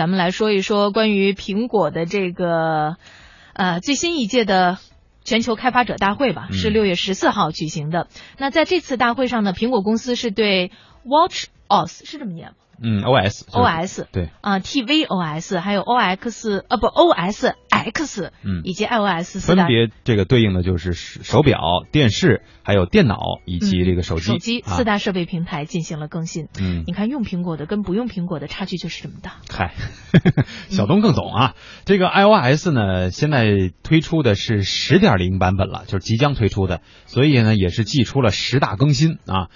咱们来说一说关于苹果的这个呃最新一届的全球开发者大会吧，嗯是六月十四号举行的。那在这次大会上呢，苹果公司是对 Watch OS 是这么念吗嗯，OS OS 对，啊、tvOS 还有 OX 呃不 OS X 嗯以及 iOS 四分别这个对应的就是手表、电视、还有电脑以及这个手机。手机啊四大设备平台进行了更新。嗯，你看用苹果的跟不用苹果的差距就是这么大。嗨，小东更懂啊。这个 iOS 呢，现在推出的是十点零版本了，就是即将推出的，所以呢，也是寄出了十大更新啊。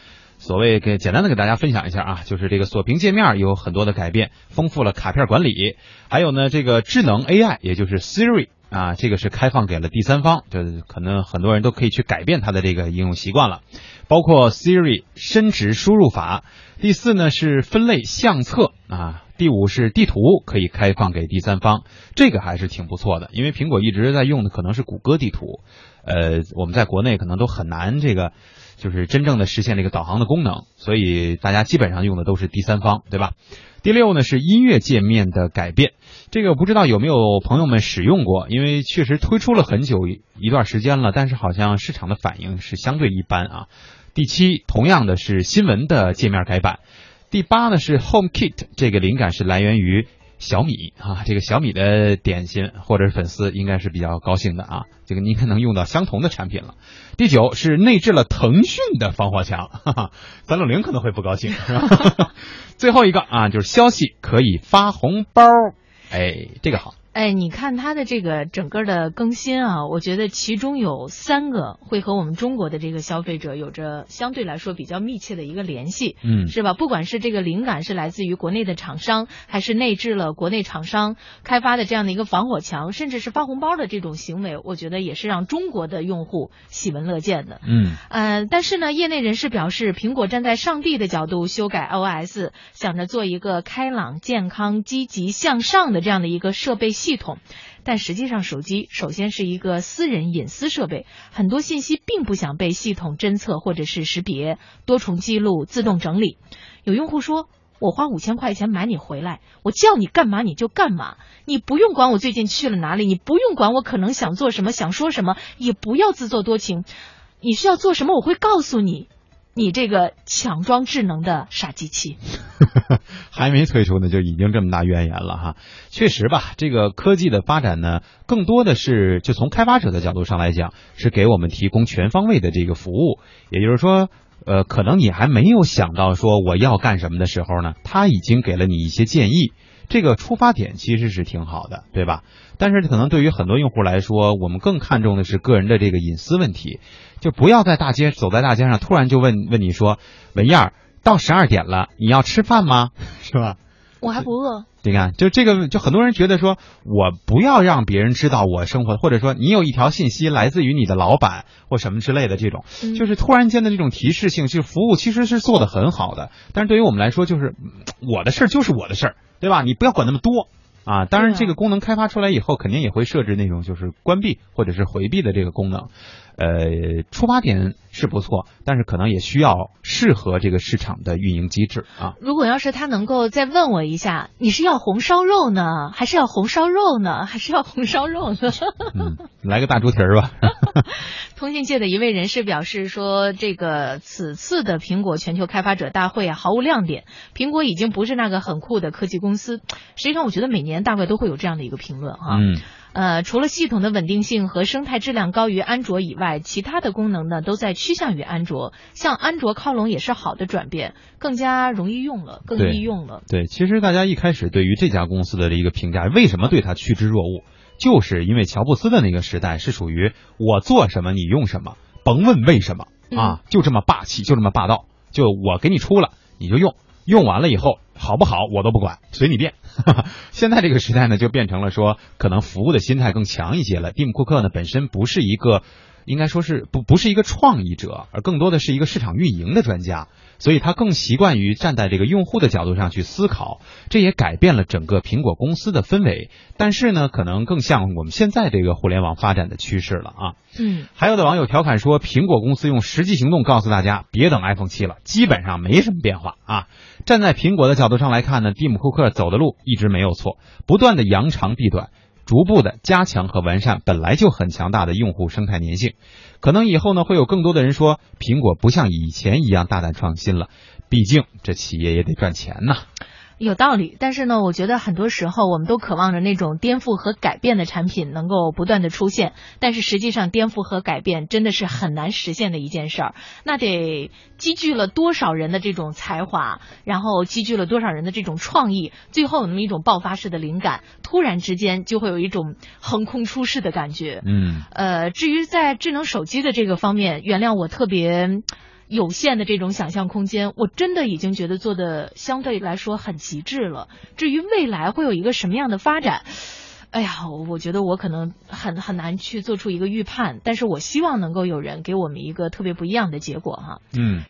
所谓给简单的给大家分享一下啊，就是这个锁屏界面有很多的改变，丰富了卡片管理，还有呢，这个智能 AI，也就是 Siri 啊，这个是开放给了第三方，这可能很多人都可以去改变它的这个应用习惯了，包括 Siri 深值输入法。第四呢是分类相册啊，第五是地图可以开放给第三方，这个还是挺不错的，因为苹果一直在用的可能是谷歌地图，呃，我们在国内可能都很难这个。就是真正的实现这个导航的功能，所以大家基本上用的都是第三方，对吧？第六呢是音乐界面的改变，这个不知道有没有朋友们使用过，因为确实推出了很久一段时间了，但是好像市场的反应是相对一般啊。第七，同样的是新闻的界面改版。第八呢是 HomeKit，这个灵感是来源于小米啊，这个小米的点心或者是粉丝应该是比较高兴的啊，这个您可能用到相同的产品了。第九是内置了腾讯的防火墙，哈哈，三六零可能会不高兴，最后一个啊，就是消息可以发红包，哎，这个好。哎，你看它的这个整个的更新啊，我觉得其中有三个会和我们中国的这个消费者有着相对来说比较密切的一个联系，嗯是吧？不管是这个灵感是来自于国内的厂商，还是内置了国内厂商开发的这样的一个防火墙，甚至是发红包的这种行为，我觉得也是让中国的用户喜闻乐见的。嗯呃，但是呢，业内人士表示，苹果站在上帝的角度修改 iOS，想着做一个开朗、健康、积极向上的这样的一个设备系统。但实际上，手机首先是一个私人隐私设备，很多信息并不想被系统侦测或者是识别、多重记录、自动整理。有用户说。我花五千块钱买你回来，我叫你干嘛你就干嘛，你不用管我最近去了哪里，你不用管我可能想做什么、想说什么，也不要自作多情。你需要做什么，我会告诉你。你这个强装智能的傻机器，还没推出呢，就已经这么大怨言了哈。确实吧，这个科技的发展呢，更多的是就从开发者的角度上来讲，是给我们提供全方位的这个服务。也就是说，呃，可能你还没有想到说我要干什么的时候呢，他已经给了你一些建议。这个出发点其实是挺好的，对吧？但是可能对于很多用户来说，我们更看重的是个人的这个隐私问题，就不要在大街走在大街上，突然就问问你说，文燕儿，到十二点了，你要吃饭吗？是吧？我还不饿。你看，就这个，就很多人觉得说，我不要让别人知道我生活，或者说你有一条信息来自于你的老板或什么之类的这种，嗯就是突然间的这种提示性，就是服务其实是做的很好的，但是对于我们来说，就是嗯我的事儿就是我的事儿，对吧？你不要管那么多。啊，当然，这个功能开发出来以后，肯定也会设置那种就是关闭或者是回避的这个功能。呃，出发点是不错，但是可能也需要适合这个市场的运营机制啊。如果要是他能够再问我一下，你是要红烧肉呢，还是要红烧肉呢，还是要红烧肉呢？嗯，来个大猪蹄儿吧。通信界的一位人士表示说，这个此次的苹果全球开发者大会啊，毫无亮点。苹果已经不是那个很酷的科技公司。实际上，我觉得每年大概都会有这样的一个评论哈。嗯。呃，除了系统的稳定性和生态质量高于安卓以外，其他的功能呢都在趋向于安卓。向安卓靠拢也是好的转变，更加容易用了，更易用了。对，其实大家一开始对于这家公司的一个评价，为什么对它趋之若鹜，就是因为乔布斯的那个时代是属于我做什么你用什么，甭问为什么啊，就这么霸气，就这么霸道，就我给你出了你就用，用完了以后好不好我都不管，随你便。现在这个时代呢，就变成了说，可能服务的心态更强一些了。蒂姆·库克呢，本身不是一个应该说是不不是一个创意者，而更多的是一个市场运营的专家，所以他更习惯于站在这个用户的角度上去思考，这也改变了整个苹果公司的氛围。但是呢，可能更像我们现在这个互联网发展的趋势了啊。嗯，还有的网友调侃说，苹果公司用实际行动告诉大家，别等 iPhone 七了，基本上没什么变化啊。站在苹果的角度上来看呢，蒂姆·库克走的路一直没有错，不断的扬长避短。逐步的加强和完善本来就很强大的用户生态粘性，可能以后呢会有更多的人说苹果不像以前一样大胆创新了，毕竟这企业也得赚钱呐。有道理，但是呢，我觉得很多时候我们都渴望着那种颠覆和改变的产品能够不断的出现，但是实际上颠覆和改变真的是很难实现的一件事儿，那得积聚了多少人的这种才华，然后积聚了多少人的这种创意，最后有那么一种爆发式的灵感，突然之间就会有一种横空出世的感觉。嗯，呃，至于在智能手机的这个方面，原谅我特别。有限的这种想象空间，我真的已经觉得做的相对来说很极致了。至于未来会有一个什么样的发展，哎呀，我觉得我可能很很难去做出一个预判。但是我希望能够有人给我们一个特别不一样的结果哈。嗯。